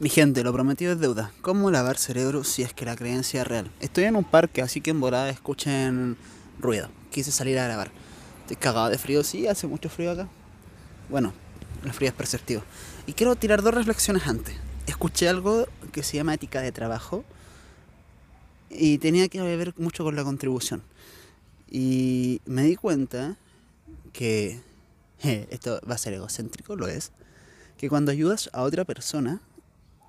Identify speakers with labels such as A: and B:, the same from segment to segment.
A: Mi gente, lo prometido es deuda. ¿Cómo lavar cerebro si es que la creencia es real? Estoy en un parque, así que en volada escuchen ruido. Quise salir a grabar. Estoy cagado de frío, sí, hace mucho frío acá. Bueno, el frío es perceptivo. Y quiero tirar dos reflexiones antes. Escuché algo que se llama ética de trabajo y tenía que ver mucho con la contribución. Y me di cuenta que esto va a ser egocéntrico, lo es, que cuando ayudas a otra persona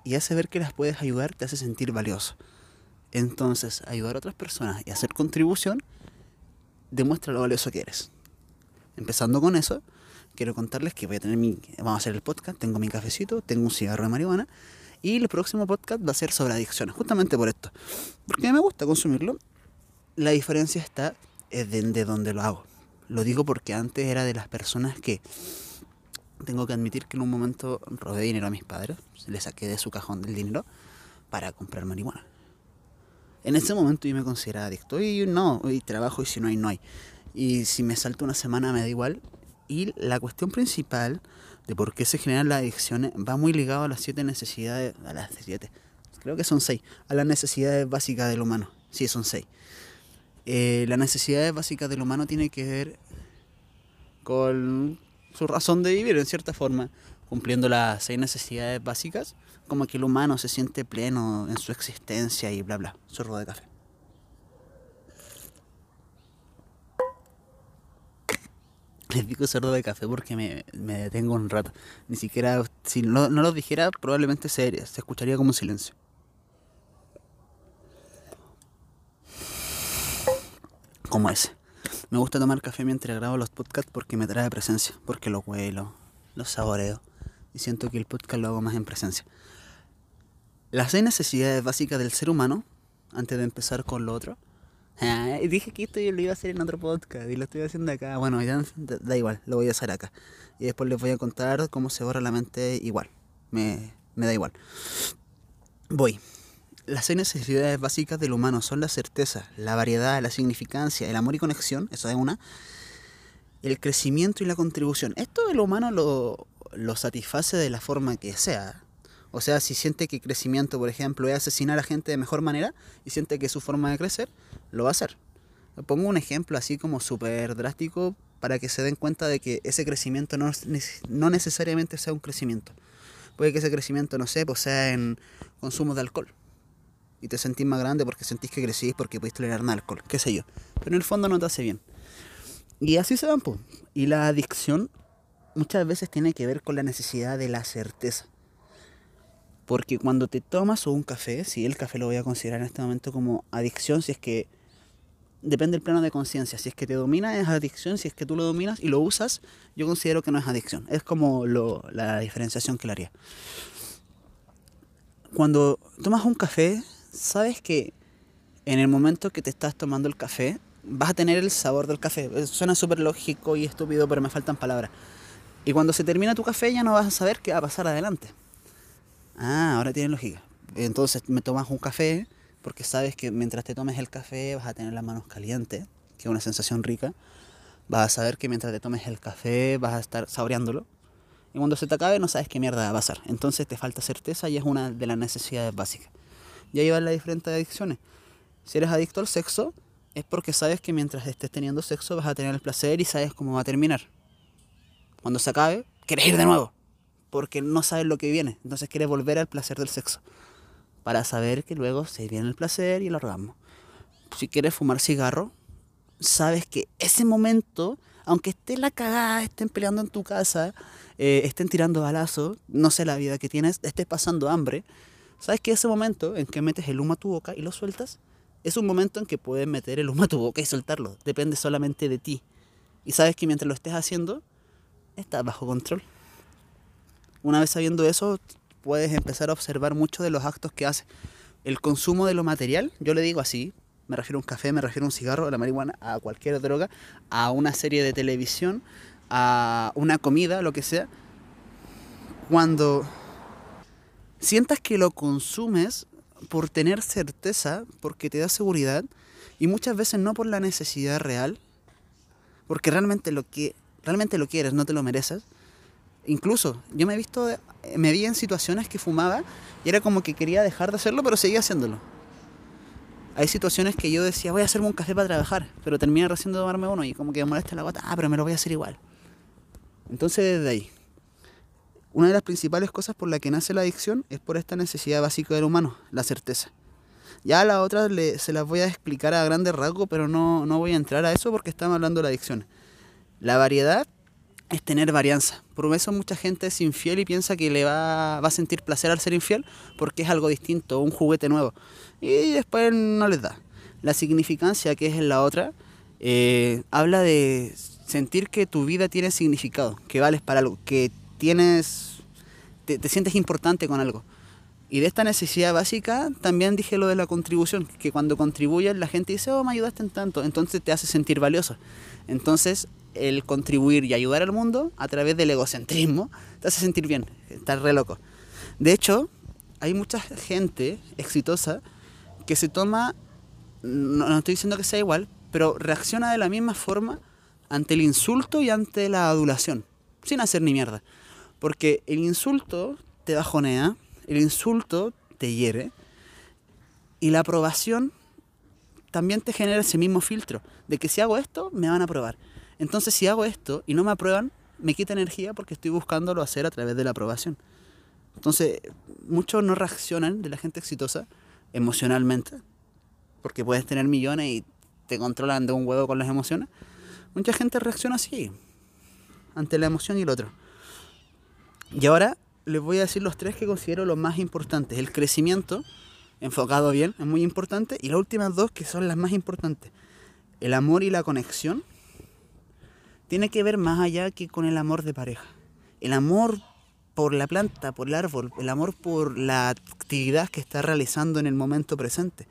A: y hace ver que las puedes ayudar, te hace sentir valioso. Entonces, ayudar a otras personas y hacer contribución demuestra lo valioso que eres. Empezando con eso, quiero contarles que voy a tener mi, vamos a hacer el podcast, tengo mi cafecito, tengo un cigarro de marihuana y el próximo podcast va a ser sobre adicciones, justamente por esto. Porque me gusta consumirlo. La diferencia está en de donde lo hago. Lo digo porque antes era de las personas que tengo que admitir que en un momento robé dinero a mis padres, le saqué de su cajón del dinero para comprar marihuana. En ese momento yo me consideraba adicto y no, y trabajo y si no hay, no hay. Y si me salto una semana me da igual. Y la cuestión principal de por qué se generan las adicciones va muy ligado a las siete necesidades, a las siete, creo que son seis, a las necesidades básicas del humano. Sí, son seis. Eh, las necesidades básicas del humano tiene que ver con su razón de vivir, en cierta forma, cumpliendo las seis necesidades básicas, como que el humano se siente pleno en su existencia y bla bla, sorbo de café. Les digo sordo de café porque me, me, detengo un rato. Ni siquiera, si no, no lo dijera, probablemente se, se escucharía como silencio. Como ese. Me gusta tomar café mientras grabo los podcasts porque me trae presencia, porque lo huelo, lo saboreo y siento que el podcast lo hago más en presencia. Las seis necesidades básicas del ser humano, antes de empezar con lo otro, Ah, dije que esto yo lo iba a hacer en otro podcast y lo estoy haciendo acá. Bueno, ya da, igual, lo voy a hacer acá. Y después les voy a contar cómo se borra la mente igual. Me, me da igual. Voy. Las seis necesidades básicas del humano son la certeza, la variedad, la significancia, el amor y conexión, eso es una. El crecimiento y la contribución. Esto el humano lo, lo satisface de la forma que sea. O sea, si siente que crecimiento, por ejemplo, es asesinar a gente de mejor manera y siente que es su forma de crecer, lo va a hacer. Pongo un ejemplo así como súper drástico para que se den cuenta de que ese crecimiento no, no necesariamente sea un crecimiento. Puede que ese crecimiento, no sé, pues sea en consumo de alcohol. Y te sentís más grande porque sentís que crecís porque podés tolerar alcohol, qué sé yo. Pero en el fondo no te hace bien. Y así se van, pues. Y la adicción muchas veces tiene que ver con la necesidad de la certeza. Porque cuando te tomas un café, si el café lo voy a considerar en este momento como adicción, si es que depende del plano de conciencia, si es que te domina es adicción, si es que tú lo dominas y lo usas, yo considero que no es adicción. Es como lo, la diferenciación que le haría. Cuando tomas un café, sabes que en el momento que te estás tomando el café, vas a tener el sabor del café. Suena súper lógico y estúpido, pero me faltan palabras. Y cuando se termina tu café ya no vas a saber qué va a pasar adelante. Ah, ahora tiene lógica. Entonces me tomas un café porque sabes que mientras te tomes el café vas a tener las manos calientes, que es una sensación rica. Vas a saber que mientras te tomes el café vas a estar saboreándolo. Y cuando se te acabe no sabes qué mierda va a pasar. Entonces te falta certeza y es una de las necesidades básicas. Y ahí van las diferentes adicciones. Si eres adicto al sexo, es porque sabes que mientras estés teniendo sexo vas a tener el placer y sabes cómo va a terminar. Cuando se acabe, quieres ir de nuevo porque no sabes lo que viene. Entonces quieres volver al placer del sexo. Para saber que luego se viene el placer y el orgasmo. Si quieres fumar cigarro, sabes que ese momento, aunque esté la cagada, estén peleando en tu casa, eh, estén tirando balazos, no sé la vida que tienes, estés pasando hambre, sabes que ese momento en que metes el humo a tu boca y lo sueltas, es un momento en que puedes meter el humo a tu boca y soltarlo. Depende solamente de ti. Y sabes que mientras lo estés haciendo, estás bajo control. Una vez sabiendo eso, puedes empezar a observar muchos de los actos que hace. El consumo de lo material, yo le digo así, me refiero a un café, me refiero a un cigarro, a la marihuana, a cualquier droga, a una serie de televisión, a una comida, lo que sea. Cuando sientas que lo consumes por tener certeza, porque te da seguridad, y muchas veces no por la necesidad real, porque realmente lo que realmente lo quieres, no te lo mereces, Incluso yo me he visto, me vi en situaciones que fumaba y era como que quería dejar de hacerlo, pero seguía haciéndolo. Hay situaciones que yo decía, voy a hacerme un café para trabajar, pero termina recién de tomarme uno y como que me molesta la gota, ah, pero me lo voy a hacer igual. Entonces desde ahí, una de las principales cosas por la que nace la adicción es por esta necesidad básica del humano, la certeza. Ya a la otra se las voy a explicar a grandes rasgos, pero no, no voy a entrar a eso porque estamos hablando de la adicción. La variedad es tener varianza. Por eso mucha gente es infiel y piensa que le va, a sentir placer al ser infiel porque es algo distinto, un juguete nuevo. Y después no les da. La significancia, que es en la otra, eh, habla de sentir que tu vida tiene significado, que vales para algo, que tienes, te, te sientes importante con algo. Y de esta necesidad básica también dije lo de la contribución, que cuando contribuyes la gente dice, oh, me ayudaste en tanto, entonces te hace sentir valioso. Entonces el contribuir y ayudar al mundo a través del egocentrismo te hace sentir bien, estás re loco. De hecho, hay mucha gente exitosa que se toma, no, estoy diciendo que sea igual, pero reacciona de la misma forma ante el insulto y ante la adulación, sin hacer ni mierda. Porque el insulto te bajonea, el insulto te hiere, y la aprobación también te genera ese mismo filtro, de que si hago esto, me van a aprobar. Entonces, si hago esto y no me aprueban, me quita energía porque estoy buscándolo hacer a través de la aprobación. Entonces, muchos no reaccionan de la gente exitosa emocionalmente, porque puedes tener millones y te controlan de un huevo con las emociones. Mucha gente reacciona así, ante la emoción y el otro. Y ahora les voy a decir los tres que considero los más importantes. El crecimiento, enfocado bien, es muy importante. Y las últimas dos que son las más importantes. El amor y la conexión tiene que ver más allá que con el amor de pareja. El amor por la planta, por el árbol, el amor por la actividad que estás realizando en el momento presente.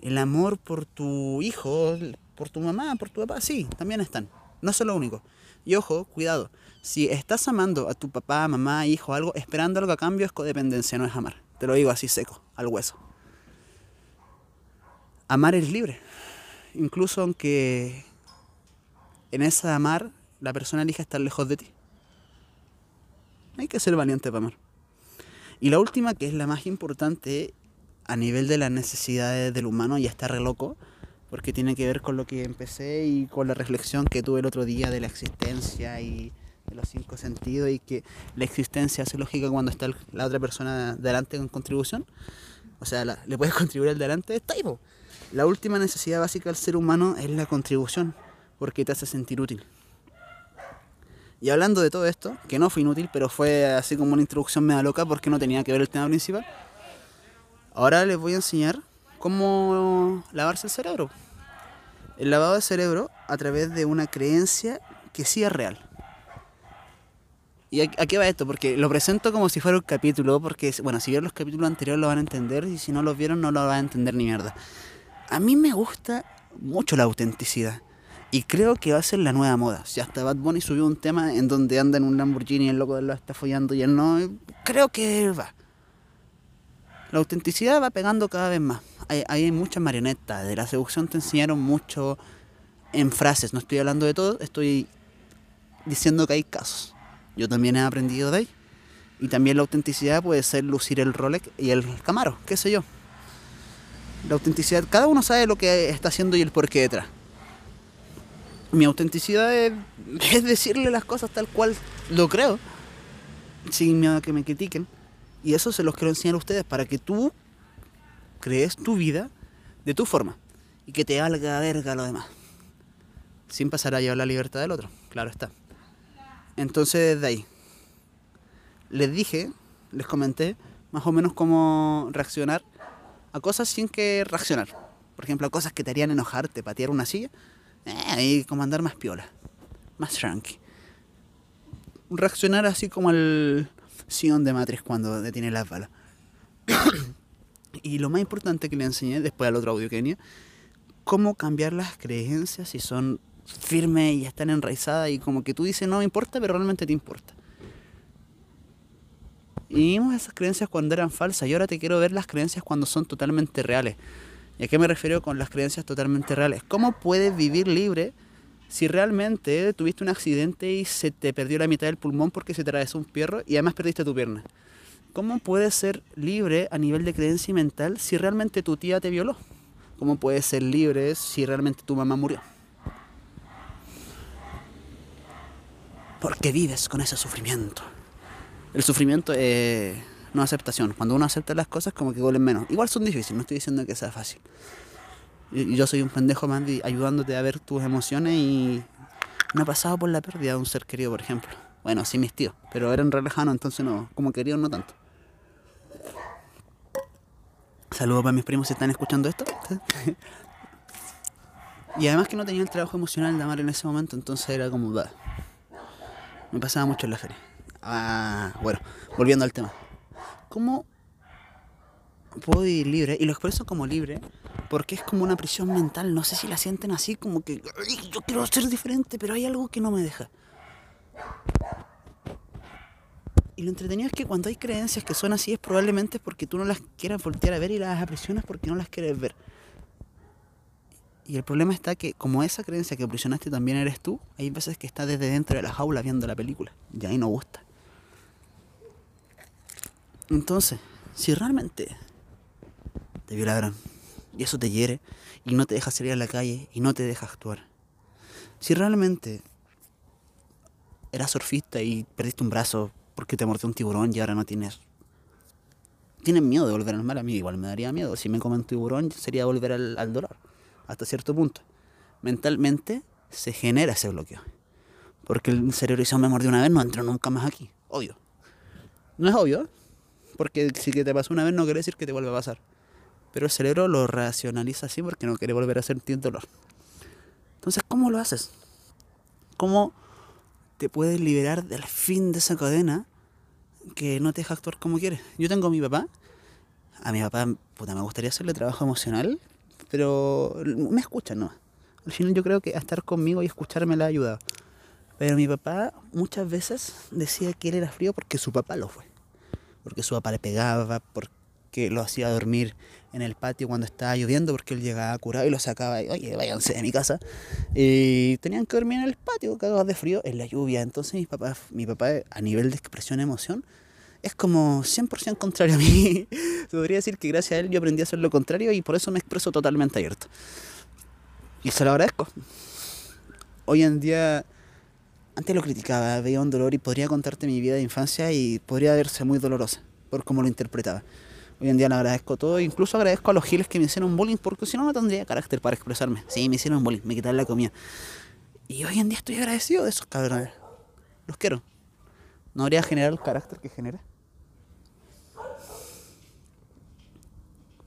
A: El amor por tu hijo, por tu mamá, por tu papá, sí, también están. No son lo único. Y ojo, cuidado, si estás amando a tu papá, mamá, hijo, algo, esperando algo a cambio es codependencia, no es amar. Te lo digo así seco, al hueso. Amar es libre. Incluso aunque en esa amar, la persona elige estar lejos de ti. Hay que ser valiente para amar. Y la última, que es la más importante a nivel de las necesidades del humano, y está re loco, porque tiene que ver con lo que empecé y con la reflexión que tuve el otro día de la existencia y de los cinco sentidos, y que la existencia hace lógica cuando está la otra persona delante con contribución. O sea, le puedes contribuir al delante, está ahí. La última necesidad básica del ser humano es la contribución porque te hace sentir útil. Y hablando de todo esto, que no fue inútil, pero fue así como una introducción media loca porque no tenía que ver el tema principal, ahora les voy a enseñar cómo lavarse el cerebro. El lavado de cerebro a través de una creencia que sí es real. ¿Y a, qué va esto? Porque lo presento como si fuera un capítulo, porque, bueno, si vieron los capítulos anteriores lo van a entender y si no los vieron no lo van a entender ni mierda. A mí me gusta mucho la autenticidad. Y creo que va a ser la nueva moda. Si hasta Bad Bunny subió un tema en donde anda en un Lamborghini y el loco lo está follando y él no, creo que va. La autenticidad va pegando cada vez más. Hay, muchas marionetas. De la seducción te enseñaron mucho en frases. No estoy hablando de todo, estoy diciendo que hay casos. Yo también he aprendido de ahí. Y también la autenticidad puede ser lucir el Rolex y el Camaro, qué sé yo. La autenticidad, cada uno sabe lo que está haciendo y el por qué detrás mi autenticidad es, decirle las cosas tal cual lo creo, sin miedo a que me critiquen. Y eso se los quiero enseñar a ustedes para que tú crees tu vida de tu forma y que te valga verga lo demás. Sin pasar a llevar la libertad del otro, claro está. Entonces, desde ahí, les dije, les comenté más o menos cómo reaccionar a cosas sin que reaccionar. Por ejemplo, a cosas que te harían enojarte, patear una silla eh, como andar más piola, más tranqui. Reaccionar así como el Sion de Matrix cuando detiene las balas. y lo más importante que le enseñé después al otro audio venía, cómo cambiar las creencias si son firmes y están enraizadas y como que tú dices no me importa, pero realmente te importa. Y vimos esas creencias cuando eran falsas y ahora te quiero ver las creencias cuando son totalmente reales. ¿Y a qué me refiero con las creencias totalmente reales? ¿Cómo puedes vivir libre si realmente tuviste un accidente y se te perdió la mitad del pulmón porque se te atravesó un perro y además perdiste tu pierna. ¿Cómo puedes ser libre a nivel de creencia y mental si realmente tu tía te violó? ¿Cómo puedes ser libre si realmente tu mamá murió? Porque vives con ese sufrimiento. El sufrimiento es no aceptación. Cuando uno acepta las cosas, como que duelen menos. Igual son difíciles, no estoy diciendo que sea fácil. Yo soy un pendejo más ayudándote a ver tus emociones y no he pasado por la pérdida de un ser querido, por ejemplo. Bueno, sí mis tíos, pero eran re lejanos, entonces no, como queridos no tanto. Saludos para mis primos si están escuchando esto. y además que no tenía el trabajo emocional de amar en ese momento, entonces era como... Me pasaba mucho en la feria. Ah, bueno, volviendo al tema. ¿Cómo puedo vivir libre? Y lo expreso como libre porque es como una prisión mental. No sé si la sienten así, como que yo quiero ser diferente, pero hay algo que no me deja. Y lo entretenido es que cuando hay creencias que son así es probablemente porque tú no las quieras voltear a ver y las aprisionas porque no las quieres ver. Y el problema está que como esa creencia que aprisionaste también eres tú, hay veces que estás desde dentro de la jaula viendo la película. Y ahí no gusta. Entonces, si realmente te violaron y eso te hiere y no te deja salir a la calle y no te deja actuar, si realmente eras surfista y perdiste un brazo porque te mordió un tiburón y ahora no tienes... Tienes miedo de volver al mar, a mí igual me daría miedo. Si me come un tiburón sería volver al, al dolor, hasta cierto punto. Mentalmente se genera ese bloqueo. Porque el cerebro dice, me mordió una vez, no entro nunca más aquí. Obvio. No es obvio, porque si te pasó una vez no quiere decir que te vuelva a pasar. Pero el cerebro lo racionaliza así porque no quiere volver a sentir dolor. Entonces, ¿cómo lo haces? ¿Cómo te puedes liberar del fin de esa cadena que no te deja actuar como quieres? Yo tengo a mi papá. A mi papá, me gustaría hacerle trabajo emocional, pero me escucha, ¿no? Al final yo creo que estar conmigo y escucharme le ha ayudado. Pero mi papá muchas veces decía que él era frío porque su papá lo fue porque su papá le pegaba, porque lo hacía dormir en el patio cuando estaba lloviendo, porque él llegaba curado y lo sacaba, y, oye, váyanse de mi casa. Y tenían que dormir en el patio, cagados de frío, en la lluvia. Entonces mi papá, mi papá a nivel de expresión emoción, es como 100% contrario a mí. Se podría decir que gracias a él yo aprendí a hacer lo contrario y por eso me expreso totalmente abierto. Y se lo agradezco. Hoy en día antes lo criticaba, veía un dolor y podría contarte mi vida de infancia y podría verse muy dolorosa por cómo lo interpretaba. Hoy en día le agradezco todo, incluso agradezco a los giles que me hicieron bullying porque si no no tendría carácter para expresarme. Sí, me hicieron bullying, me quitaron la comida. Y hoy en día estoy agradecido de esos cabrones. Los quiero. No habría generar el carácter que genera.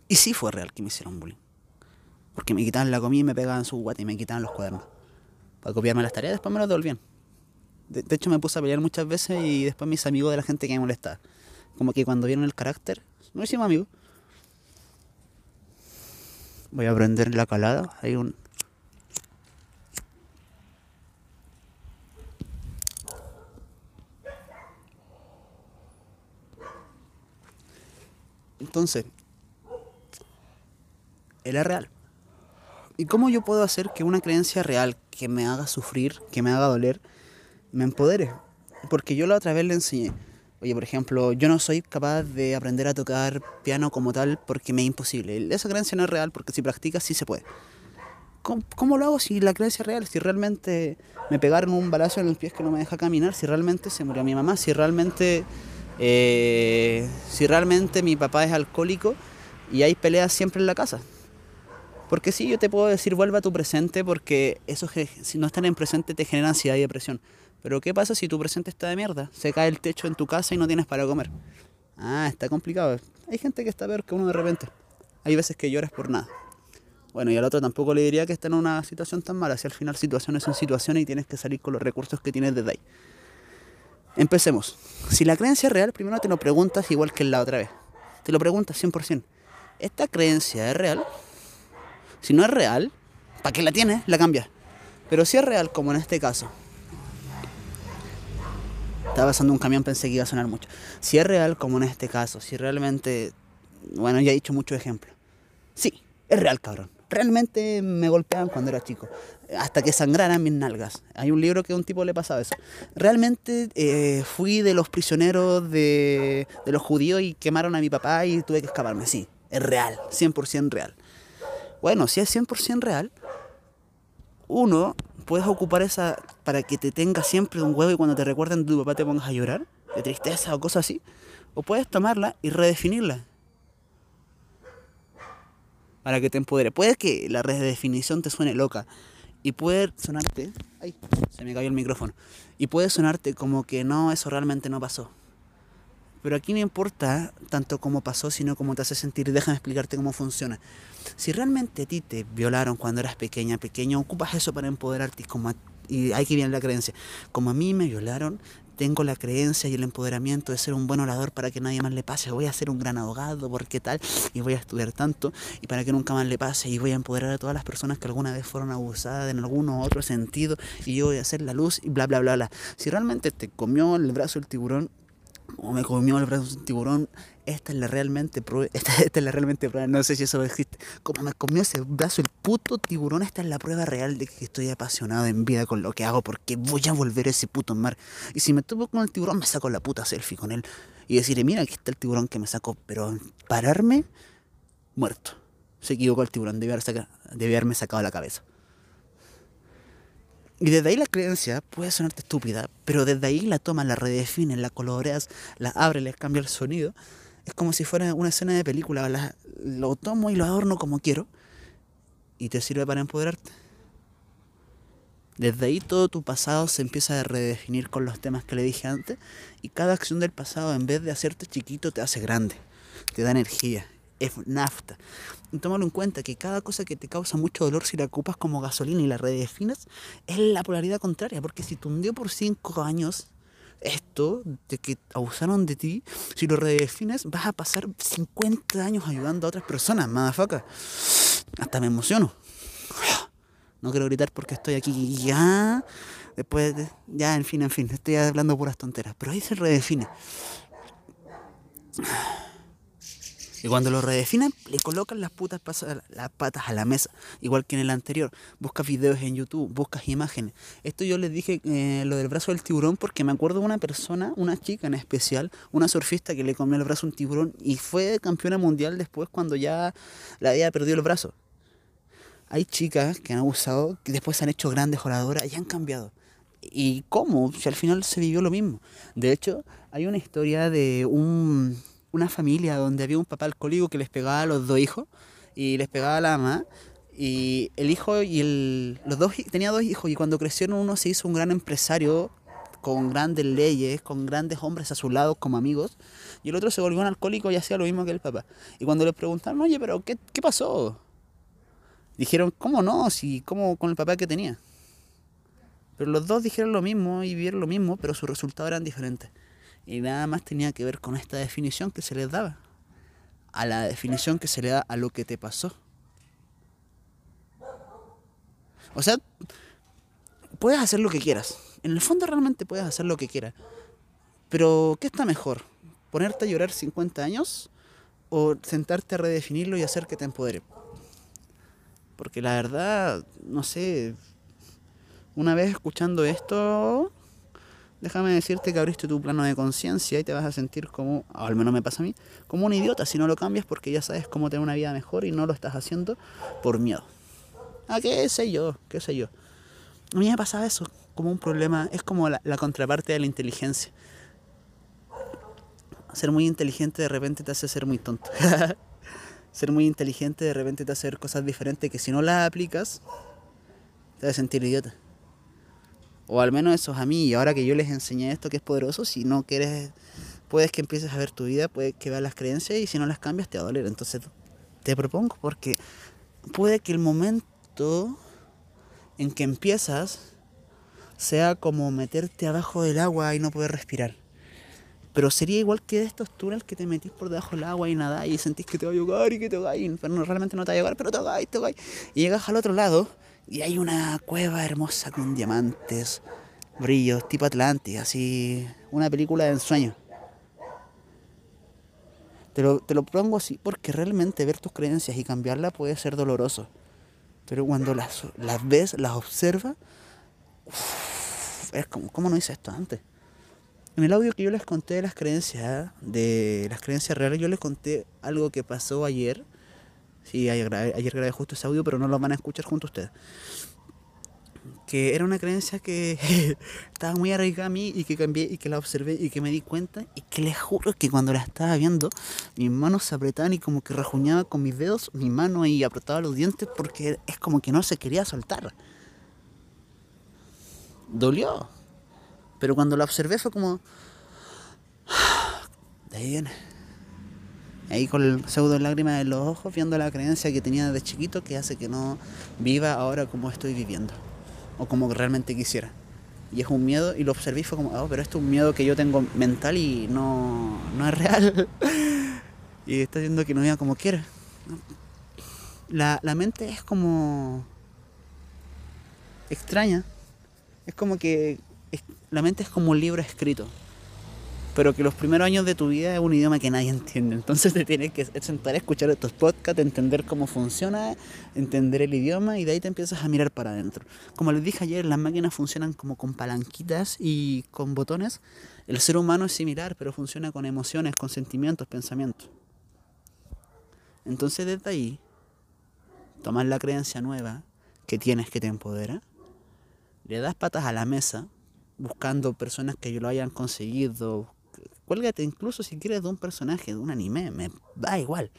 A: Y sí fue real que me hicieron bullying. Porque me quitaban la comida y me pegaban su guata y me quitaban los cuadernos. Para copiarme las tareas, después me los devolvían. De, hecho, me puse a pelear muchas veces y después mis amigos de la gente que me molestaba. Como que cuando vieron el carácter, no hicimos amigos. Voy a prender la calada. Hay un. Entonces, él es real. ¿Y cómo yo puedo hacer que una creencia real que me haga sufrir, que me haga doler, me empodere. Porque yo la otra vez le enseñé. Oye, por ejemplo, yo no soy capaz de aprender a tocar piano como tal porque me es imposible. Esa creencia no es real porque si practicas sí se puede. ¿Cómo, lo hago si la creencia es real? Si realmente me pegaron un balazo en los pies que no me deja caminar, si realmente se murió mi mamá, si realmente, eh, si realmente mi papá es alcohólico y hay peleas siempre en la casa. Porque sí, yo te puedo decir, vuelve a tu presente porque eso, si no están en presente te genera ansiedad y depresión. Pero ¿qué pasa si tu presente está de mierda? Se cae el techo en tu casa y no tienes para comer. Ah, está complicado. Hay gente que está peor que uno de repente. Hay veces que lloras por nada. Bueno, y al otro tampoco le diría que está en una situación tan mala. Si al final situaciones son situaciones y tienes que salir con los recursos que tienes desde ahí. Empecemos. Si la creencia es real, primero te lo preguntas igual que la otra vez. Te lo preguntas 100%. ¿Esta creencia es real? Si no es real, ¿para qué la tienes? La cambias. Pero si es real, como en este caso, estaba pasando un camión, pensé que iba a sonar mucho. Si es real, como en este caso, si realmente. Bueno, ya he dicho muchos ejemplos. Sí, es real, cabrón. realmente me golpeaban cuando era chico, hasta que sangraran mis nalgas. Hay un libro que a un tipo le pasaba eso. Realmente eh, fui de los prisioneros de, de los judíos y quemaron a mi papá y tuve que escaparme, sí, es real, 100% real. Bueno, si es 100% real, uno, puedes ocupar esa para que te tenga siempre un huevo y cuando te recuerden tu papá te pongas a llorar, de tristeza o cosas así. O puedes tomarla y redefinirla para que te empodere. Puede que la redefinición te suene loca y puede sonarte. Ay, se me cayó el micrófono. Y puede sonarte como que no, eso realmente no pasó. Pero aquí no importa tanto cómo pasó, sino cómo te hace sentir. Déjame explicarte cómo funciona. Si realmente a ti te violaron cuando eras pequeña, pequeño, ocupas eso para empoderarte. Como y hay que viene la creencia. Como a mí me violaron, tengo la creencia y el empoderamiento de ser un buen orador para que nadie más le pase. Voy a ser un gran abogado, porque tal, y voy a estudiar tanto, y para que nunca más le pase, y voy a empoderar a todas las personas que alguna vez fueron abusadas en alguno u otro sentido, y yo voy a hacer la luz, y bla, bla, bla, bla. Si realmente te comió el brazo el tiburón, o me comió el brazo un tiburón, esta es la realmente prueba, esta, es la realmente prueba, no sé si eso existe. Como me comió ese brazo el puto tiburón, esta es la prueba real de que estoy apasionado en vida con lo que hago porque voy a volver a ese puto mar. Y si me topo con el tiburón, me saco la puta selfie con él y decirle, mira, aquí está el tiburón que me sacó, pero pararme, muerto. Se equivocó el tiburón, debe haberme sacado la cabeza. Y desde ahí la creencia puede sonarte estúpida, pero desde ahí la tomas, la redefines, la coloreas, la abres, le cambia el sonido. Es como si fuera una escena de película. lo tomo y lo adorno como quiero y te sirve para empoderarte. Desde ahí todo tu pasado se empieza a redefinir con los temas que le dije antes y cada acción del pasado en vez de hacerte chiquito te hace grande, te da energía es nafta. Y tómalo en cuenta que cada cosa que te causa mucho dolor, si la ocupas como gasolina y la redefines, es la polaridad contraria. Porque si te hundió por 5 años esto de que abusaron de ti, si lo redefines, vas a pasar 50 años ayudando a otras personas, madafaca. Hasta me emociono. No quiero gritar porque estoy aquí ya. Después, ya, en fin, en fin, estoy hablando puras tonteras. Pero ahí se redefine. Y cuando lo redefinen, le colocan las putas las patas a la mesa, igual que en el anterior. Buscas videos en YouTube, buscas imágenes. Esto yo les dije eh, lo del brazo del tiburón porque me acuerdo de una persona, una chica en especial, una surfista que le comió el brazo a un tiburón y fue campeona mundial después cuando ya la había perdido el brazo. Hay chicas que han abusado, que después han hecho grandes oradoras y han cambiado. ¿Y cómo? Si al final se vivió lo mismo. De hecho, hay una historia de un una familia donde había un papá alcohólico que les pegaba a los dos hijos y les pegaba a la mamá. Y el hijo y el, los dos tenía dos hijos y cuando crecieron uno se hizo un gran empresario con grandes leyes, con grandes hombres a su lado como amigos, y el otro se volvió un alcohólico y hacía lo mismo que el papá. Y cuando le preguntaron, oye, pero ¿qué, qué pasó? Dijeron, ¿cómo no? Si, ¿cómo con el papá que tenía? Pero los dos dijeron lo mismo y vieron lo mismo, pero sus resultados eran diferentes. Y nada más tenía que ver con esta definición que se les daba. A la definición que se le da a lo que te pasó. O sea, puedes hacer lo que quieras. En el fondo realmente puedes hacer lo que quieras. Pero, ¿qué está mejor? ¿Ponerte a llorar 50 años? ¿O sentarte a redefinirlo y hacer que te empodere? Porque la verdad, no sé, una vez escuchando esto, déjame decirte que abriste tu plano de conciencia y te vas a sentir como, al menos me pasa a mí, como un idiota si no lo cambias porque ya sabes cómo tener una vida mejor y no lo estás haciendo por miedo. Ah, qué sé yo, qué sé yo. A mí me pasa eso, como un problema, es como la, la contraparte de la inteligencia. Ser muy inteligente de repente te hace ser muy tonto. ser muy inteligente de repente te hace hacer cosas diferentes que si no las aplicas, te vas a sentir idiota. O al menos eso es a mí. Y ahora que yo les enseñé esto que es poderoso, si no quieres, puedes que empieces a ver tu vida, puedes que veas las creencias y si no las cambias te va a doler. Entonces te propongo porque puede que el momento en que empiezas sea como meterte abajo del agua y no poder respirar. Pero sería igual que de estos túneles que te metís por debajo del agua y nada y sentís que te va a ahogar y que te va a ir. Pero no, realmente no te va a ahogar, pero te va a te va Y llegas al otro lado y hay una cueva hermosa con diamantes, brillos, tipo Atlantis, así, una película de ensueño. Te lo, te lo pongo así porque realmente ver tus creencias y cambiarla puede ser doloroso. Pero cuando las, las ves, las observas, es como, ¿cómo no hice esto antes? En el audio que yo les conté de las creencias, de las creencias reales, yo les conté algo que pasó ayer. Sí, ayer grabé, ayer grabé justo ese audio, pero no lo van a escuchar junto a ustedes. Que era una creencia que estaba muy arraigada a mí y que cambié y que la observé y que me di cuenta y que les juro que cuando la estaba viendo, mis manos se apretaban y como que rajuñaba con mis dedos, mi mano y apretaba los dientes porque es como que no se quería soltar. Dolió pero cuando la observé fue como... De ahí viene. Ahí con el pseudo lágrima en los ojos, viendo la creencia que tenía de chiquito que hace que no viva ahora como estoy viviendo. O como realmente quisiera. Y es un miedo, y lo observé y fue como, oh, pero esto es un miedo que yo tengo mental y no, no es real. y está haciendo que no viva como quiera. La, la mente es como extraña. Es como que la mente es como un libro escrito, pero que los primeros años de tu vida es un idioma que nadie entiende. Entonces te tienes que sentar a escuchar estos podcasts, entender cómo funciona, entender el idioma y de ahí te empiezas a mirar para adentro. Como les dije ayer, las máquinas funcionan como con palanquitas y con botones. El ser humano es similar, pero funciona con emociones, con sentimientos, pensamientos. Entonces desde ahí, tomas la creencia nueva que tienes que te empodera, le das patas a la mesa buscando personas que lo hayan conseguido. Cuélgate incluso si quieres de un personaje, de un anime, me da igual.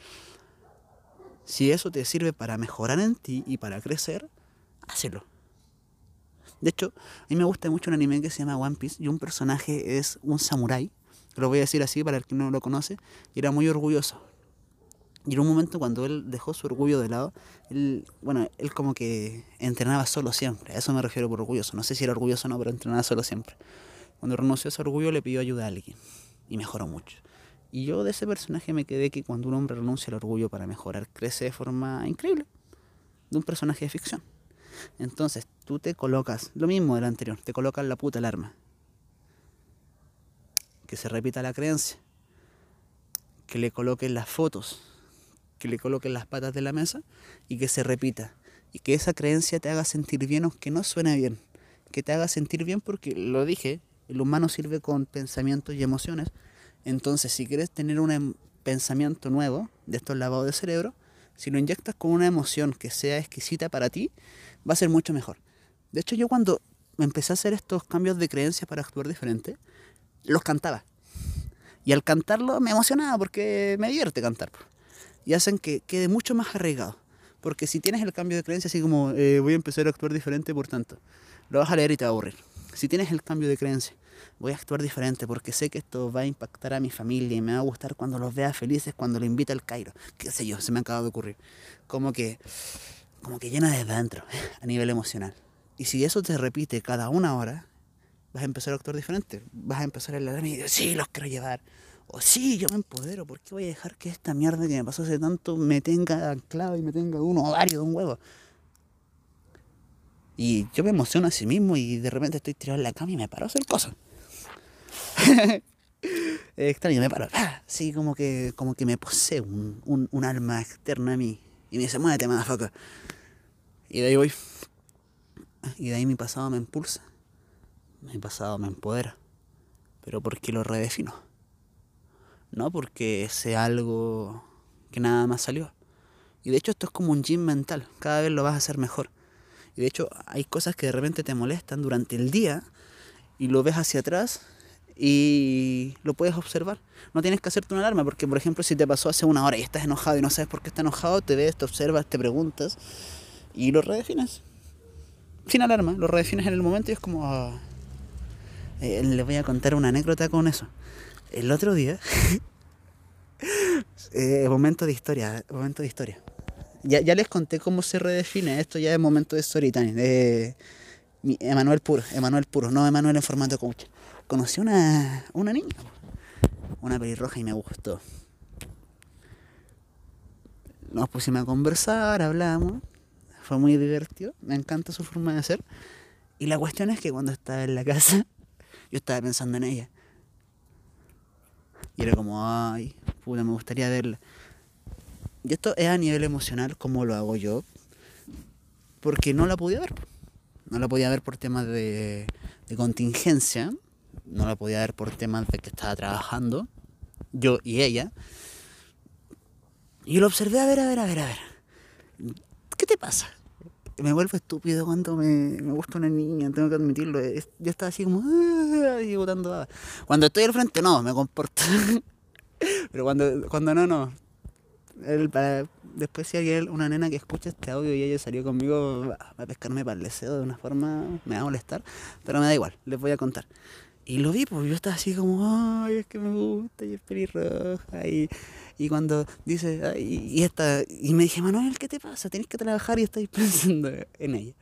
A: Si eso te sirve para mejorar en ti y para crecer, hácelo. De hecho, a mí me gusta mucho un anime que se llama One Piece y un personaje es un samurái, lo voy a decir así para el que no lo conoce, y era muy orgulloso. Y en un momento cuando él dejó su orgullo de lado, él, bueno, él como que entrenaba solo siempre. A eso me refiero por orgulloso. No sé si era orgulloso o no, pero entrenaba solo siempre. Cuando renunció a ese orgullo le pidió ayuda a alguien. Y mejoró mucho. Y yo de ese personaje me quedé que cuando un hombre renuncia al orgullo para mejorar, crece de forma increíble. De un personaje de ficción. Entonces, tú te colocas, lo mismo del anterior, te colocas la puta alarma. Que se repita la creencia. Que le coloquen las fotos que le coloquen las patas de la mesa y que se repita. Y que esa creencia te haga sentir bien aunque no suene bien. Que te haga sentir bien porque, lo dije, el humano sirve con pensamientos y emociones. Entonces, si quieres tener un em, pensamiento nuevo de estos lavados de cerebro, si lo inyectas con una emoción que sea exquisita para ti, va a ser mucho mejor. De hecho, yo cuando empecé a hacer estos cambios de creencia para actuar diferente, los cantaba. Y al cantarlo me emocionaba porque me divierte cantar y hacen que quede mucho más arraigado. Porque si tienes el cambio de creencia, así como eh, voy a empezar a actuar diferente, por tanto, lo vas a leer y te va a aburrir. Si tienes el cambio de creencia, voy a actuar diferente porque sé que esto va a impactar a mi familia y me va a gustar cuando los vea felices, cuando lo invita al Cairo. Qué sé yo, se me acaba de ocurrir. Como que, como que llena desde dentro, a nivel emocional. Y si eso te repite cada una hora, vas a empezar a actuar diferente. Vas a empezar a hablar y decir, sí, los quiero llevar o sí, yo me empodero, ¿por qué voy a dejar que esta mierda que me pasó hace tanto me tenga anclado y me tenga un ovario de un huevo? Y yo me emociono a sí mismo y de repente estoy tirado en la cama y me paro a hacer cosas. extraño, me paro. Sí, como que, como que me posee un, un, alma externa a mí. Y me dice, muévete, motherfucker. Y de ahí voy. Y de ahí mi pasado me impulsa. Mi pasado me empodera. Pero porque lo redefino no porque sea algo que nada más salió. Y de hecho esto es como un gym mental, cada vez lo vas a hacer mejor. Y de hecho hay cosas que de repente te molestan durante el día y lo ves hacia atrás y lo puedes observar. No tienes que hacerte una alarma, porque por ejemplo si te pasó hace una hora y estás enojado y no sabes por qué estás enojado, te ves, te observas, te preguntas y lo redefines. Sin alarma, lo redefines en el momento y es como... Ah, eh, le voy a contar una anécdota con eso. El otro día, eh, momento de historia, momento de historia. Ya, ya les conté cómo se redefine esto, ya es momento de story time. Eh, Emanuel Puro, Emanuel Puro, no Emanuel en formato coach. Conocí una, una niña, una pelirroja y me gustó. Nos pusimos a conversar, hablamos, fue muy divertido, me encanta su forma de ser. Y la cuestión es que cuando estaba en la casa, yo estaba pensando en ella. Y era como, ay, puta, me gustaría verla. Y esto es a nivel emocional, como lo hago yo. porque no la podía ver. No la podía ver por temas de, contingencia, no la podía ver por temas de que estaba trabajando, yo y ella. Y lo observé, a ver, a ver, a ver, a ver. ¿Qué te pasa? Me vuelvo estúpido cuando me, me gusta una niña, tengo que admitirlo. Yo estaba así como, ah, y botando Cuando estoy al frente, no, me comporto. Pero cuando, cuando no, no. El, para, después si hay una nena que escucha este audio y ella salió conmigo a pescarme para el deseo de una forma, me va a molestar, pero me da igual, les voy a contar. Y lo vi, pues yo estaba así como, ay, es que me gusta, y es pelirroja. Y, y cuando dice, ay, y, esta, y me dije, Manuel, ¿qué te pasa? Tienes que trabajar y estoy pensando en ella.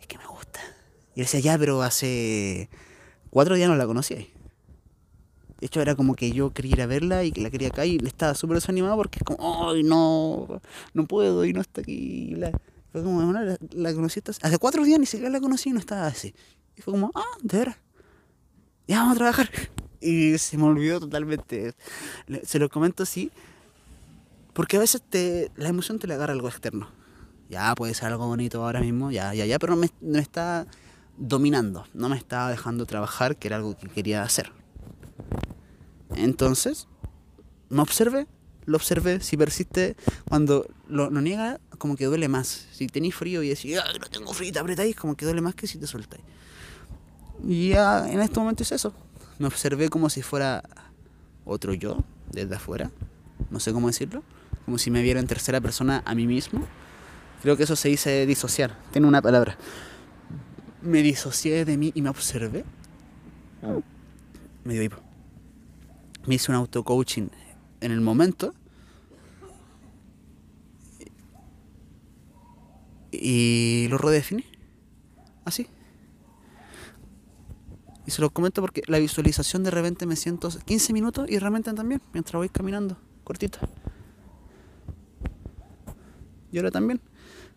A: Es que me gusta. Y él decía, ya, pero hace cuatro días no la conocía. De hecho, era como que yo quería ir a verla y que la quería acá y estaba súper desanimado porque es como, ay, no, no puedo y no está aquí. La, fue como, la, la conocí hace cuatro días ni siquiera la conocí y no estaba así. Y fue como, ah, de veras ya vamos a trabajar. Y se me olvidó totalmente. Se lo comento así, porque a veces te, la emoción te le agarra algo externo. Ya puede ser algo bonito ahora mismo, ya, ya, ya, pero no me, me está dominando, no me está dejando trabajar, que era algo que quería hacer. Entonces, me observé, lo observé, si persiste, cuando lo, niega, como que duele más. Si tenéis frío y decís, no tengo frío, te apretáis, como que duele más que si te soltáis. Y ya en este momento es eso. Me observé como si fuera otro yo, desde afuera. No sé cómo decirlo. Como si me viera en tercera persona a mí mismo. Creo que eso se dice disociar. Tiene una palabra. Me disocié de mí y me observé. Me dio hipo. Me hice un auto-coaching en el momento. Y lo redefiní. Así. Y se los comento porque la visualización de repente me siento 15 minutos y realmente también, mientras voy caminando, cortito. Y ahora también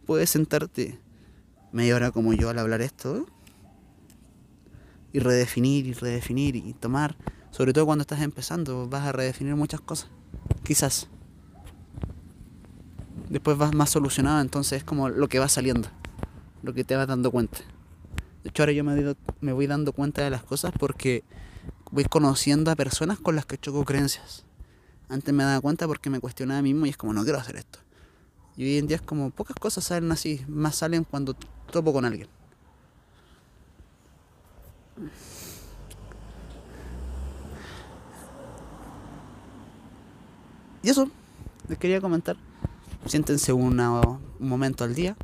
A: puedes sentarte media hora como yo al hablar esto y redefinir y redefinir y tomar, sobre todo cuando estás empezando, vas a redefinir muchas cosas, quizás. Después vas más solucionado, entonces es como lo que va saliendo, lo que te vas dando cuenta. De hecho, ahora yo me, me voy dando cuenta de las cosas porque voy conociendo a personas con las que choco creencias. Antes me daba cuenta porque me cuestionaba a mí mismo y es como, no quiero hacer esto. Y hoy en día es como, pocas cosas salen así, más salen cuando topo con alguien. Y eso, les quería comentar. Siéntense un momento al día.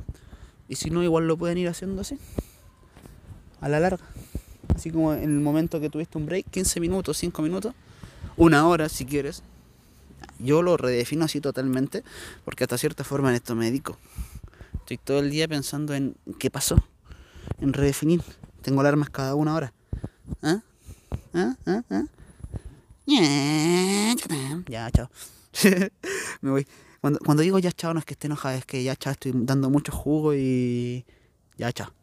A: Y si no, igual lo pueden ir haciendo así a la larga. Así como en el momento que tuviste un break, 15 minutos, 5 minutos, una hora si quieres. Yo lo redefino así totalmente, porque hasta cierta forma en esto me dedico. Estoy todo el día pensando en qué pasó, en redefinir. Tengo alarmas cada una hora. ¿Ah? ¿Ah? ¿Ah? ¿Ah? Ya, chao. me voy. Cuando, cuando digo ya chao no es que esté enojada, es que ya chao estoy dando mucho jugo y ya chao.